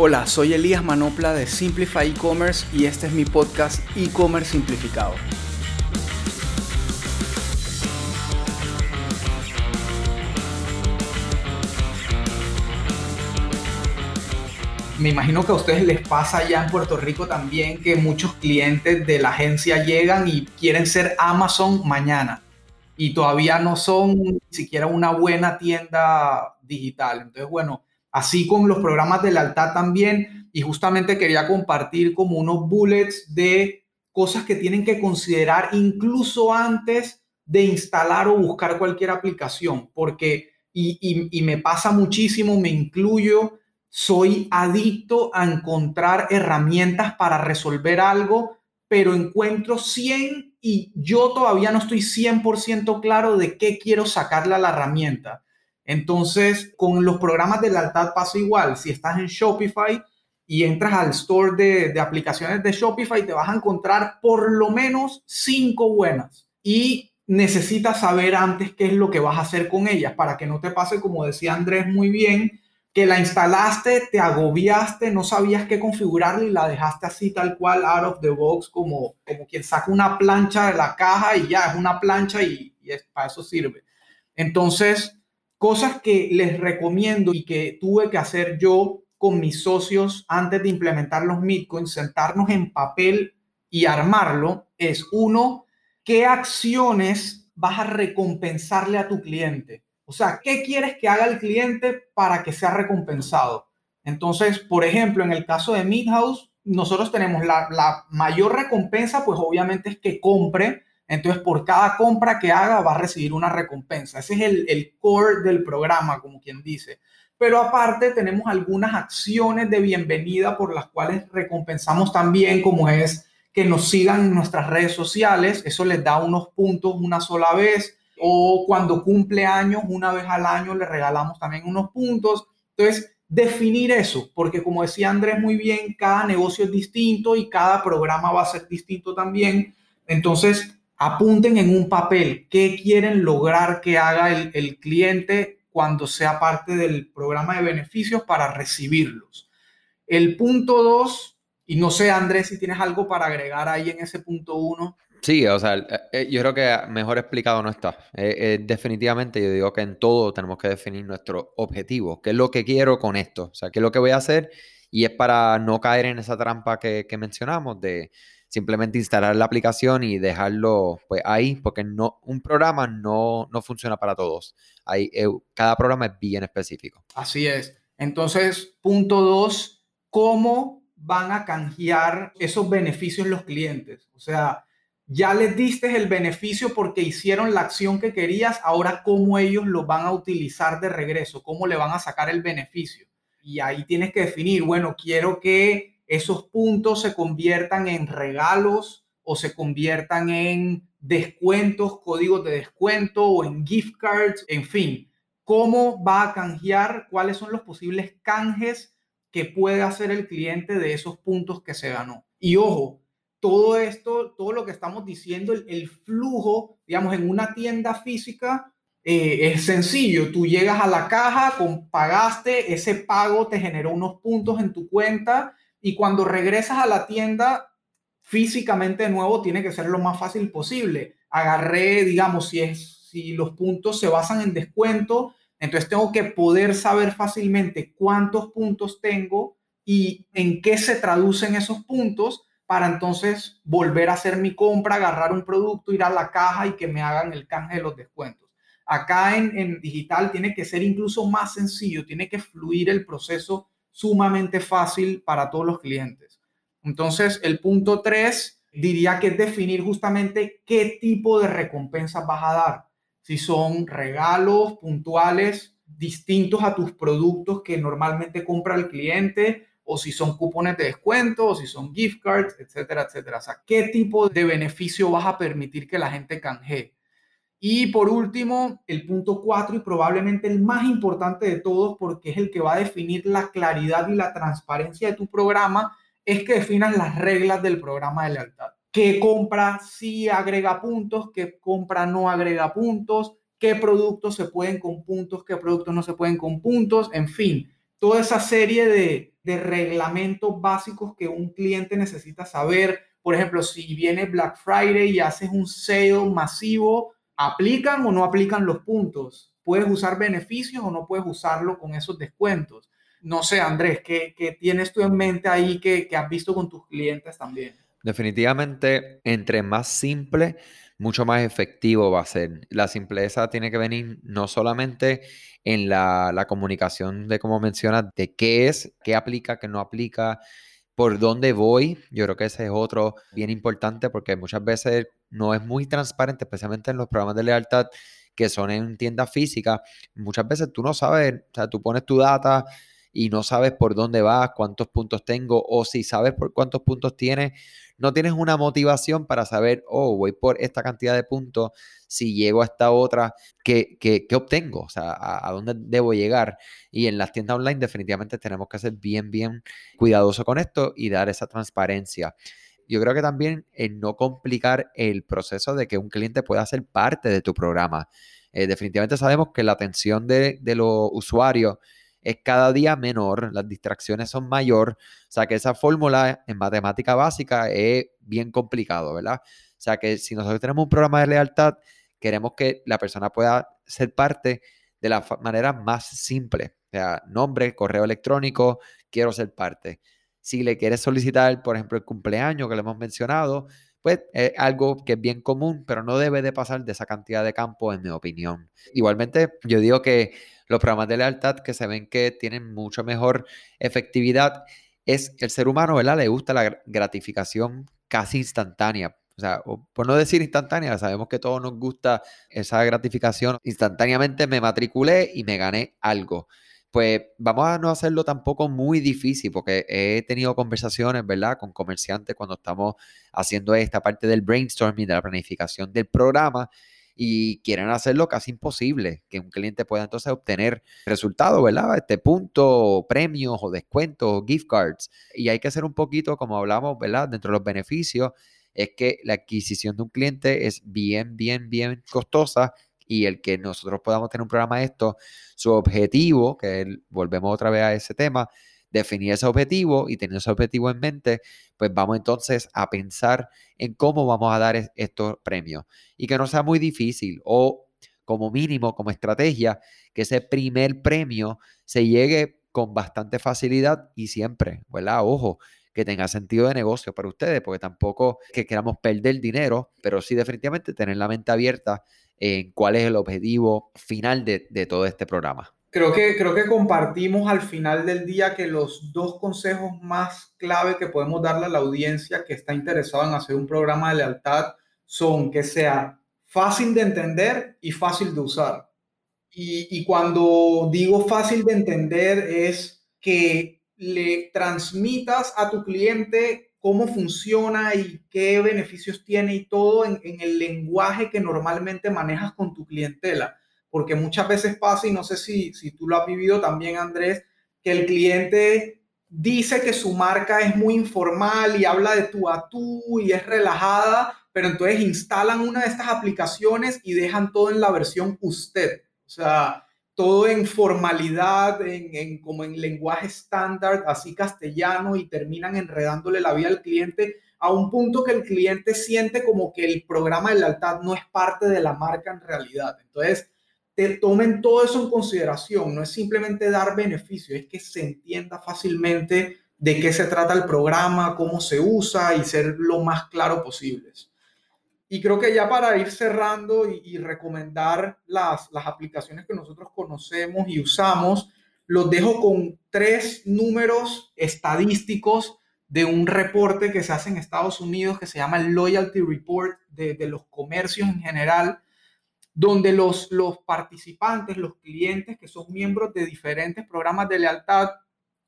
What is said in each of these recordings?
Hola, soy Elías Manopla de Simplify E-Commerce y este es mi podcast E-Commerce Simplificado. Me imagino que a ustedes les pasa allá en Puerto Rico también que muchos clientes de la agencia llegan y quieren ser Amazon mañana y todavía no son ni siquiera una buena tienda digital. Entonces, bueno, así con los programas de lealtad también. Y justamente quería compartir como unos bullets de cosas que tienen que considerar incluso antes de instalar o buscar cualquier aplicación, porque, y, y, me pasa muchísimo, me incluyo, soy adicto a encontrar herramientas para resolver algo, pero encuentro 100 y yo todavía no estoy 100% claro de qué quiero sacarle a la herramienta. Entonces, con los programas de lealtad pasa igual. Si estás en Shopify y entras al store de, aplicaciones de Shopify, te vas a encontrar por lo menos cinco buenas. Y necesitas saber antes qué es lo que vas a hacer con ellas para que no te pase, como decía Andrés muy bien, que la instalaste, te agobiaste, no sabías qué configurarla y la dejaste así tal cual out of the box como, como quien saca una plancha de la caja y ya es una plancha y, y es, para eso sirve. Entonces, Cosas que les recomiendo y que tuve que hacer yo con mis socios antes de implementar los Bitcoins, sentarnos en papel y armarlo, es uno, ¿qué acciones vas a recompensarle a tu cliente? O sea, ¿qué quieres que haga el cliente para que sea recompensado? Entonces, por ejemplo, en el caso de Midhouse, nosotros tenemos la, la mayor recompensa, pues obviamente es que compre entonces, por cada compra que haga, va a recibir una recompensa. Ese es el, core del programa, como quien dice. Pero aparte, tenemos algunas acciones de bienvenida por las cuales recompensamos también, como es que nos sigan en nuestras redes sociales. Eso les da unos puntos una sola vez. O cuando cumple años, una vez al año, le regalamos también unos puntos. Entonces, definir eso, porque como decía Andrés muy bien, cada negocio es distinto y cada programa va a ser distinto también. Entonces, apunten en un papel qué quieren lograr que haga el, cliente cuando sea parte del programa de beneficios para recibirlos. El punto dos, y no sé Andrés si tienes algo para agregar ahí en ese punto uno. Sí, o sea, eh, eh, yo creo que mejor explicado no está. Eh, definitivamente yo digo que en todo tenemos que definir nuestro objetivo, qué es lo que quiero con esto, o sea, qué es lo que voy a hacer y es para no caer en esa trampa que mencionamos de simplemente instalar la aplicación y dejarlo pues ahí, porque no, un programa no, no funciona para todos. Hay, eh, cada programa es bien específico. Así es. Entonces, punto dos, ¿cómo van a canjear esos beneficios los clientes? O sea, ya les diste el beneficio porque hicieron la acción que querías, ahora cómo ellos lo van a utilizar de regreso, cómo le van a sacar el beneficio. Y ahí tienes que definir, bueno, quiero que esos puntos se conviertan en regalos o se conviertan en descuentos, códigos de descuento o en gift cards, en fin, cómo va a canjear, cuáles son los posibles canjes que puede hacer el cliente de esos puntos que se ganó. Y ojo, todo esto, todo lo que estamos diciendo, el, flujo, digamos, en una tienda física eh, es sencillo. Tú llegas a la caja, pagaste, ese pago te generó unos puntos en tu cuenta y cuando regresas a la tienda físicamente de nuevo, tiene que ser lo más fácil posible. Agarré, digamos, si, los puntos se basan en descuento, entonces tengo que poder saber fácilmente cuántos puntos tengo y en qué se traducen esos puntos para entonces volver a hacer mi compra, agarrar un producto, ir a la caja y que me hagan el canje de los descuentos. Acá en digital tiene que ser incluso más sencillo, tiene que fluir el proceso sumamente fácil para todos los clientes. Entonces, el punto tres diría que es definir justamente qué tipo de recompensas vas a dar. Si son regalos puntuales distintos a tus productos que normalmente compra el cliente, o si son cupones de descuento, o si son gift cards, etcétera, etcétera. O sea, qué tipo de beneficio vas a permitir que la gente canjee. Y por último, el punto cuatro y probablemente el más importante de todos porque es el que va a definir la claridad y la transparencia de tu programa, es que definas las reglas del programa de lealtad. ¿Qué compra sí agrega puntos? ¿Qué compra no agrega puntos? ¿Qué productos se pueden con puntos? ¿Qué productos no se pueden con puntos? En fin, toda esa serie de, de reglamentos básicos que un cliente necesita saber. Por ejemplo, si viene Black Friday y haces un sale masivo, ¿aplican o no aplican los puntos? ¿Puedes usar beneficios o no puedes usarlo con esos descuentos? No sé, Andrés, ¿qué, qué tienes tú en mente ahí que, que has visto con tus clientes también? Definitivamente, entre más simple, mucho más efectivo va a ser. La simpleza tiene que venir no solamente en la, la comunicación de, como mencionas, de qué es, qué aplica, qué no aplica, por dónde voy. Yo creo que ese es otro bien importante porque muchas veces no es muy transparente, especialmente en los programas de lealtad que son en tiendas físicas. Muchas veces tú no sabes, o sea, tú pones tu data y no sabes por dónde vas, cuántos puntos tengo, o si sabes por cuántos puntos tienes, no tienes una motivación para saber, oh, voy por esta cantidad de puntos, si llego a esta otra, ¿qué, qué, qué obtengo? O sea, a, dónde debo llegar? Y en las tiendas online definitivamente tenemos que ser bien, bien cuidadosos con esto y dar esa transparencia. Yo creo que también el no complicar el proceso de que un cliente pueda ser parte de tu programa. Eh, definitivamente sabemos que la atención de, de los usuarios es cada día menor, las distracciones son mayor, o sea que esa fórmula en matemática básica es bien complicado, ¿verdad? O sea que si nosotros tenemos un programa de lealtad, queremos que la persona pueda ser parte de la manera más simple, o sea, nombre, correo electrónico, quiero ser parte. Si le quieres solicitar, por ejemplo, el cumpleaños que le hemos mencionado, pues es algo que es bien común, pero no debe de pasar de esa cantidad de campo, en mi opinión. Igualmente, yo digo que los programas de lealtad que se ven que tienen mucho mejor efectividad es el ser humano, ¿verdad? Le gusta la gratificación casi instantánea. O sea, por no decir instantánea, sabemos que todos nos gusta esa gratificación. Instantáneamente me matriculé y me gané algo. Pues vamos a no hacerlo tampoco muy difícil, porque he tenido conversaciones, ¿verdad?, con comerciantes cuando estamos haciendo esta parte del brainstorming, de la planificación del programa y quieren hacerlo casi imposible, que un cliente pueda entonces obtener resultados, ¿verdad? Este punto, premios o descuentos, gift cards. Y hay que ser un poquito, como hablamos, ¿verdad? Dentro de los beneficios, es que la adquisición de un cliente es bien, bien, bien costosa y el que nosotros podamos tener un programa de esto, su objetivo, que volvemos otra vez a ese tema, definir ese objetivo y tener ese objetivo en mente, pues vamos entonces a pensar en cómo vamos a dar estos premios y que no sea muy difícil o como mínimo, como estrategia, que ese primer premio se llegue con bastante facilidad y siempre, ¿verdad? Ojo, que tenga sentido de negocio para ustedes, porque tampoco que queramos perder dinero, pero sí definitivamente tener la mente abierta en cuál es el objetivo final de, de todo este programa. Creo que, creo que compartimos al final del día que los dos consejos más clave que podemos darle a la audiencia que está interesada en hacer un programa de lealtad son que sea fácil de entender y fácil de usar. Y, y cuando digo fácil de entender es que le transmitas a tu cliente cómo funciona y qué beneficios tiene y todo en, el lenguaje que normalmente manejas con tu clientela porque muchas veces pasa, y no sé si, si tú lo has vivido también, Andrés, que el cliente dice que su marca es muy informal y habla de tú a tú y es relajada, pero entonces instalan una de estas aplicaciones y dejan todo en la versión usted. O sea, todo en formalidad, en, como en lenguaje estándar, así castellano, y terminan enredándole la vida al cliente a un punto que el cliente siente como que el programa de lealtad no es parte de la marca en realidad. Entonces, tomen todo eso en consideración. No es simplemente dar beneficio, es que se entienda fácilmente de qué se trata el programa, cómo se usa y ser lo más claro posible. Y creo que ya para ir cerrando y, recomendar las, las aplicaciones que nosotros conocemos y usamos, los dejo con tres números estadísticos de un reporte que se hace en Estados Unidos que se llama el Loyalty Report de, de los comercios en general donde los, los participantes, los clientes que son miembros de diferentes programas de lealtad,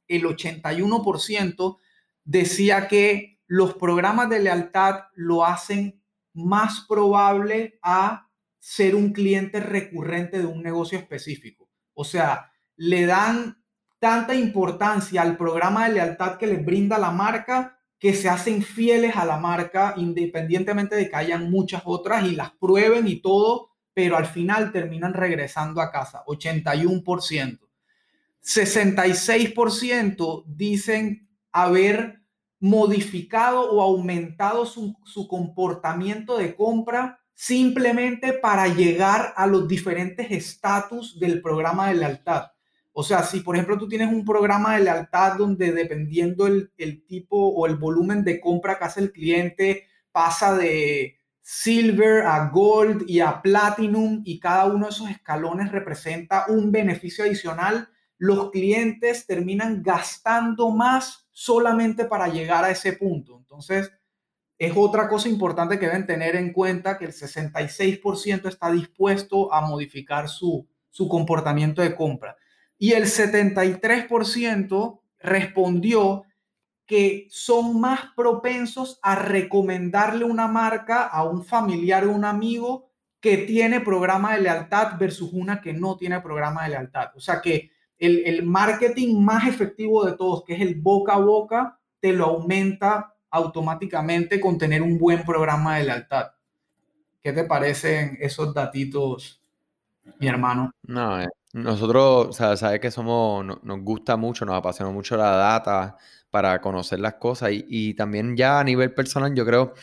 el 81% decía que los programas de lealtad lo hacen más probable a ser un cliente recurrente de un negocio específico. O sea, le dan tanta importancia al programa de lealtad que les brinda la marca que se hacen fieles a la marca independientemente de que hayan muchas otras y las prueben y todo pero al final terminan regresando a casa, 81%. 66% dicen haber modificado o aumentado su, su comportamiento de compra simplemente para llegar a los diferentes estatus del programa de lealtad. O sea, si por ejemplo tú tienes un programa de lealtad donde dependiendo el, el tipo o el volumen de compra que hace el cliente pasa de silver a gold y a platinum y cada uno de esos escalones representa un beneficio adicional, los clientes terminan gastando más solamente para llegar a ese punto. Entonces, es otra cosa importante que deben tener en cuenta que el 66% está dispuesto a modificar su, su comportamiento de compra. Y el 73% respondió que son más propensos a recomendarle una marca a un familiar o un amigo que tiene programa de lealtad versus una que no tiene programa de lealtad. O sea que el, el marketing más efectivo de todos, que es el boca a boca, te lo aumenta automáticamente con tener un buen programa de lealtad. ¿Qué te parecen esos datitos, mi hermano? No, eh, nosotros, o sea, sabes que somos, nos gusta mucho, nos apasiona mucho la data para conocer las cosas y, y también ya a nivel personal, yo creo,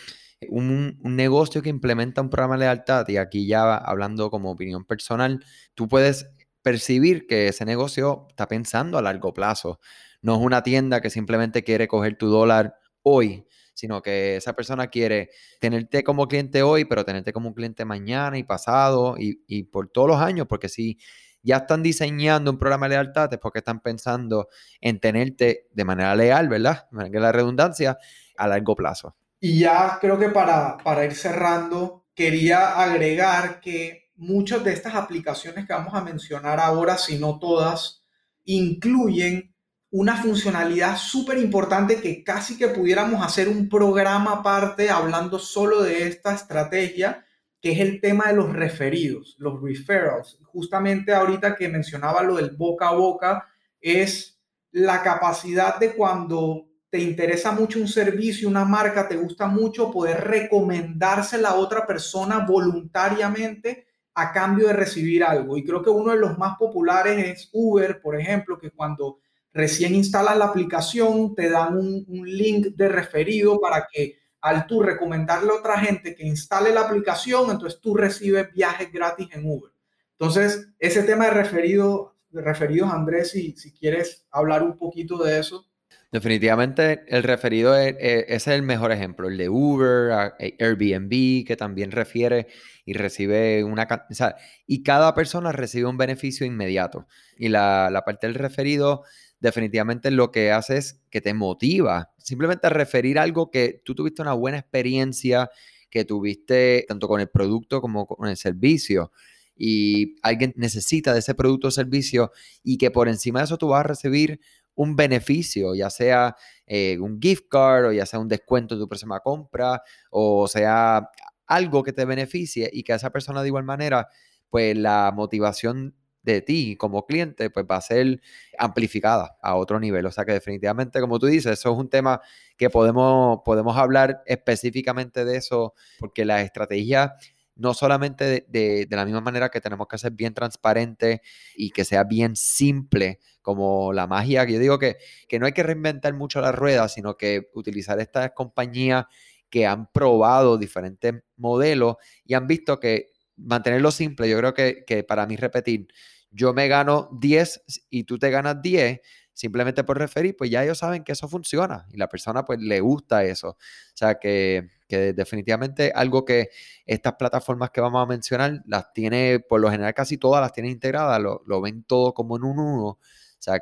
un, un, negocio que implementa un programa de lealtad, y aquí ya hablando como opinión personal, tú puedes percibir que ese negocio está pensando a largo plazo. No es una tienda que simplemente quiere coger tu dólar hoy, sino que esa persona quiere tenerte como cliente hoy, pero tenerte como un cliente mañana y pasado y, y por todos los años, porque si ya están diseñando un programa de lealtad es porque están pensando en tenerte de manera leal, ¿verdad? Que la redundancia a largo plazo. Y ya creo que para, para ir cerrando, quería agregar que muchas de estas aplicaciones que vamos a mencionar ahora, si no todas, incluyen una funcionalidad súper importante que casi que pudiéramos hacer un programa aparte hablando solo de esta estrategia, que es el tema de los referidos, los referrals. Justamente ahorita que mencionaba lo del boca a boca, es la capacidad de cuando te interesa mucho un servicio, una marca, te gusta mucho, poder recomendársela a otra persona voluntariamente a cambio de recibir algo. Y creo que uno de los más populares es Uber, por ejemplo, que cuando recién instalas la aplicación te dan un, un link de referido para que al tú recomendarle a otra gente que instale la aplicación, entonces tú recibes viajes gratis en Uber. Entonces, ese tema de, referido, referidos, Andrés, si, si quieres hablar un poquito de eso. Definitivamente el referido es, es, el mejor ejemplo, el de Uber, Airbnb, que también refiere y recibe una... O sea, y cada persona recibe un beneficio inmediato. Y la, la parte del referido definitivamente lo que hace es que te motiva. Simplemente a referir algo que tú tuviste una buena experiencia, que tuviste tanto con el producto como con el servicio y alguien necesita de ese producto o servicio y que por encima de eso tú vas a recibir un beneficio, ya sea eh, un gift card o ya sea un descuento de tu próxima compra o sea algo que te beneficie y que a esa persona de igual manera, pues la motivación de ti como cliente, pues va a ser amplificada a otro nivel. O sea que definitivamente, como tú dices, eso es un tema que podemos, podemos hablar específicamente de eso, porque la estrategia no solamente de, de, la misma manera que tenemos que ser bien transparente y que sea bien simple como la magia, que yo digo que, que no hay que reinventar mucho la rueda, sino que utilizar estas compañías que han probado diferentes modelos y han visto que mantenerlo simple, yo creo que, que para mí repetir, yo me gano 10 y tú te ganas 10, simplemente por referir, pues ya ellos saben que eso funciona y la persona pues le gusta eso. O sea que, que definitivamente algo que estas plataformas que vamos a mencionar las tiene, por lo general casi todas las tienen integradas, lo, lo ven todo como en un uno,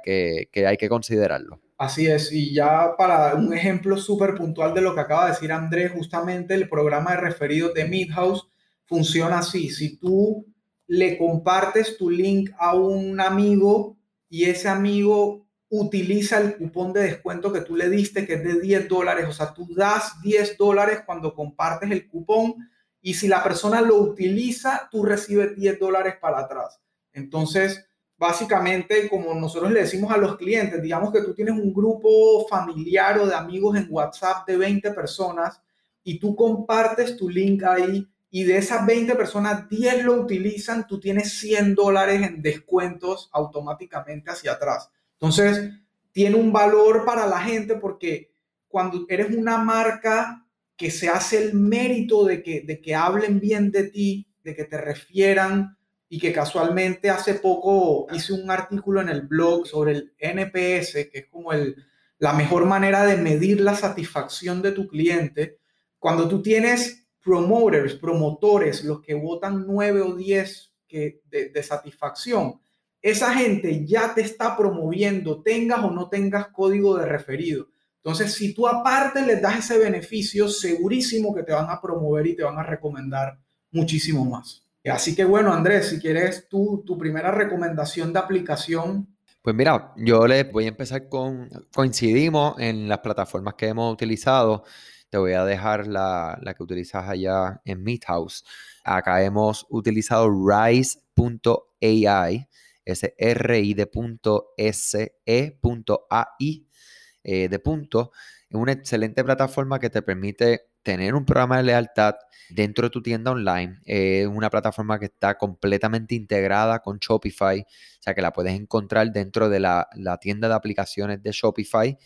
que hay que considerarlo. Así es, y ya para un ejemplo súper puntual de lo que acaba de decir Andrés, justamente el programa de referidos de Midhouse funciona así. Si tú le compartes tu link a un amigo y ese amigo utiliza el cupón de descuento que tú le diste, que es de 10 dólares. O sea, tú das 10 dólares cuando compartes el cupón y si la persona lo utiliza, tú recibes 10 dólares para atrás. Entonces, básicamente, como nosotros le decimos a los clientes, digamos que tú tienes un grupo familiar o de amigos en WhatsApp de 20 personas y tú compartes tu link ahí y de esas 20 personas, 10 lo utilizan, tú tienes 100 dólares en descuentos automáticamente hacia atrás. Entonces, tiene un valor para la gente porque cuando eres una marca que se hace el mérito de que, de que hablen bien de ti, de que te refieran y que casualmente hace poco hice un artículo en el blog sobre el NPS, que es como el, la mejor manera de medir la satisfacción de tu cliente. Cuando tú tienes promoters, promotores, los que votan 9 o 10 que, de, de satisfacción, esa gente ya te está promoviendo, tengas o no tengas código de referido. Entonces, si tú aparte les das ese beneficio, segurísimo que te van a promover y te van a recomendar muchísimo más. Así que bueno, Andrés, si quieres tú, tu primera recomendación de aplicación. Pues mira, yo les voy a empezar con, coincidimos en las plataformas que hemos utilizado. Te voy a dejar la, la que utilizas allá en Meethouse. Acá hemos utilizado rise.ai, ese R-I de punto S-E.ai eh, de punto. Es una excelente plataforma que te permite tener un programa de lealtad dentro de tu tienda online. Es una plataforma que está completamente integrada con Shopify, o sea que la puedes encontrar dentro de la, tienda de aplicaciones de Shopify.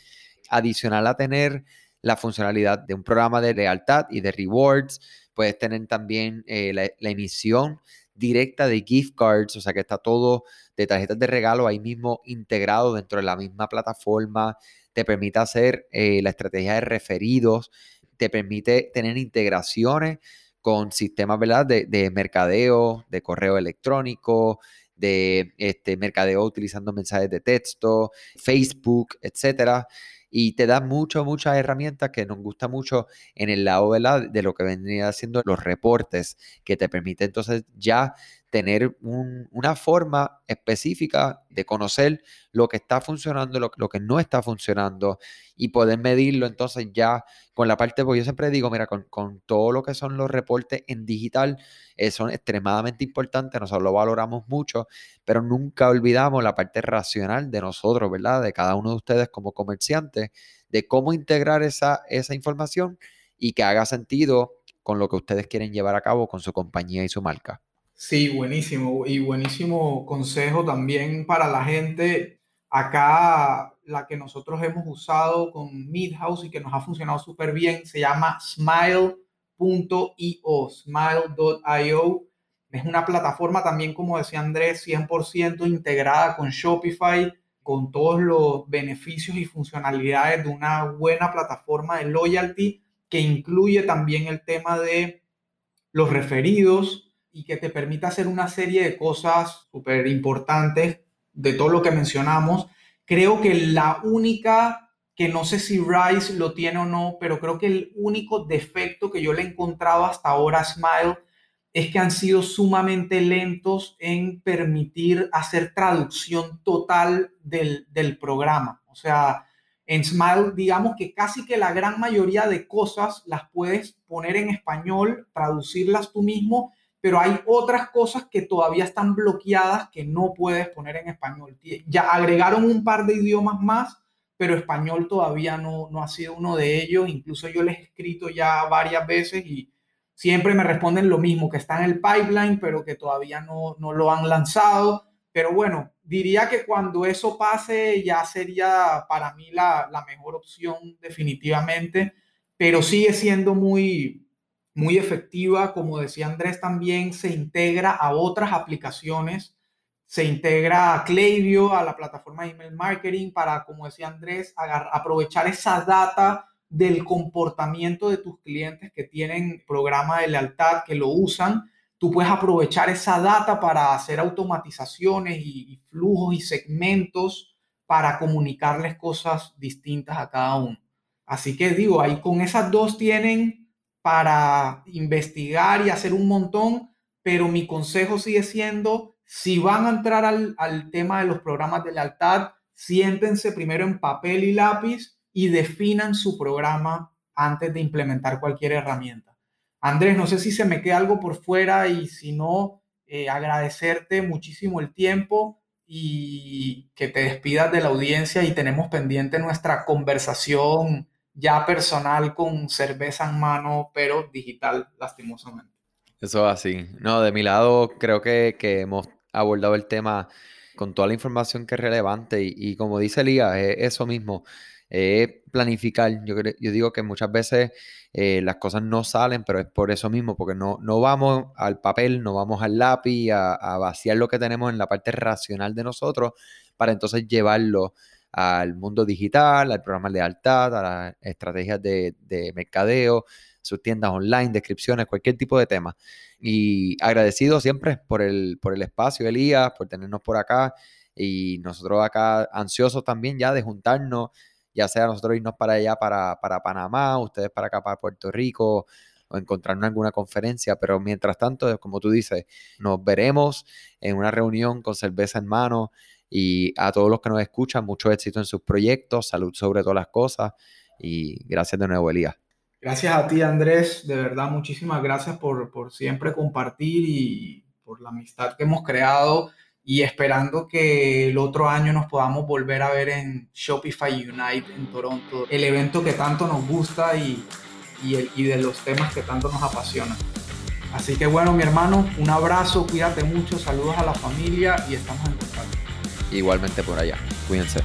Adicional a tener la funcionalidad de un programa de lealtad y de rewards, puedes tener también eh, la, la emisión directa de gift cards, o sea que está todo de tarjetas de regalo ahí mismo integrado dentro de la misma plataforma te permite hacer eh, la estrategia de referidos, te permite tener integraciones con sistemas ¿verdad? De, mercadeo, de correo electrónico, de este, mercadeo utilizando mensajes de texto, Facebook, etcétera. Y te da muchas, muchas herramientas que nos gusta mucho en el lado de lo que vendría haciendo los reportes, que te permite entonces ya tener una forma específica de conocer lo que está funcionando, lo, lo, que no está funcionando y poder medirlo entonces ya con la parte, porque yo siempre digo, mira, con, todo lo que son los reportes en digital, eh, son extremadamente importantes, nosotros lo valoramos mucho, pero nunca olvidamos la parte racional de nosotros, ¿verdad? De cada uno de ustedes como comerciantes, de cómo integrar esa, esa información y que haga sentido con lo que ustedes quieren llevar a cabo con su compañía y su marca. Sí, buenísimo. Y buenísimo consejo también para la gente. Acá la que nosotros hemos usado con Midhouse y que nos ha funcionado súper bien se llama smile.io, smile.io. Es una plataforma también, como decía Andrés, 100% integrada con Shopify, con todos los beneficios y funcionalidades de una buena plataforma de loyalty que incluye también el tema de los referidos, y que te permita hacer una serie de cosas súper importantes de todo lo que mencionamos. Creo que la única, que no sé si Rice lo tiene o no, pero creo que el único defecto que yo le he encontrado hasta ahora a Smile es que han sido sumamente lentos en permitir hacer traducción total del, del programa. O sea, en Smile, digamos que casi que la gran mayoría de cosas las puedes poner en español, traducirlas tú mismo pero hay otras cosas que todavía están bloqueadas que no puedes poner en español. Ya agregaron un par de idiomas más, pero español todavía no, no ha sido uno de ellos. Incluso yo les he escrito ya varias veces y siempre me responden lo mismo, que está en el pipeline, pero que todavía no, no lo han lanzado. Pero bueno, diría que cuando eso pase ya sería para mí la, la mejor opción definitivamente, pero sigue siendo muy, muy efectiva, como decía Andrés también, se integra a otras aplicaciones, se integra a Klaviyo, a la plataforma de email marketing, para, como decía Andrés, aprovechar esa data del comportamiento de tus clientes que tienen programa de lealtad, que lo usan. Tú puedes aprovechar esa data para hacer automatizaciones y, y flujos y segmentos para comunicarles cosas distintas a cada uno. Así que digo, ahí con esas dos tienen para investigar y hacer un montón, pero mi consejo sigue siendo, si van a entrar al, tema de los programas de lealtad, siéntense primero en papel y lápiz y definan su programa antes de implementar cualquier herramienta. Andrés, no sé si se me queda algo por fuera y si no, eh, agradecerte muchísimo el tiempo y que te despidas de la audiencia y tenemos pendiente nuestra conversación ya personal con cerveza en mano, pero digital, lastimosamente. Eso así. No, de mi lado creo que, que hemos abordado el tema con toda la información que es relevante y, como dice Lía, es eso mismo, es planificar. Yo, yo digo que muchas veces eh, las cosas no salen, pero es por eso mismo, porque no, no vamos al papel, no vamos al lápiz a, vaciar lo que tenemos en la parte racional de nosotros para entonces llevarlo al mundo digital, al programa de lealtad, a las estrategias de, de mercadeo, sus tiendas online, descripciones, cualquier tipo de tema. Y agradecido siempre por el, por el espacio, Elías, por tenernos por acá. Y nosotros acá ansiosos también ya de juntarnos, ya sea nosotros irnos para allá, para, para Panamá, ustedes para acá, para Puerto Rico, o encontrarnos en alguna conferencia, pero mientras tanto, como tú dices, nos veremos en una reunión con cerveza en mano y a todos los que nos escuchan, mucho éxito en sus proyectos, salud sobre todas las cosas y gracias de nuevo, Elías. Gracias a ti, Andrés. De verdad, muchísimas gracias por, por siempre compartir y por la amistad que hemos creado y esperando que el otro año nos podamos volver a ver en Shopify Unite en Toronto, el evento que tanto nos gusta y, y, el, y de los temas que tanto nos apasionan. Así que bueno, mi hermano, un abrazo, cuídate mucho, saludos a la familia y estamos en contacto. Igualmente por allá, cuídense.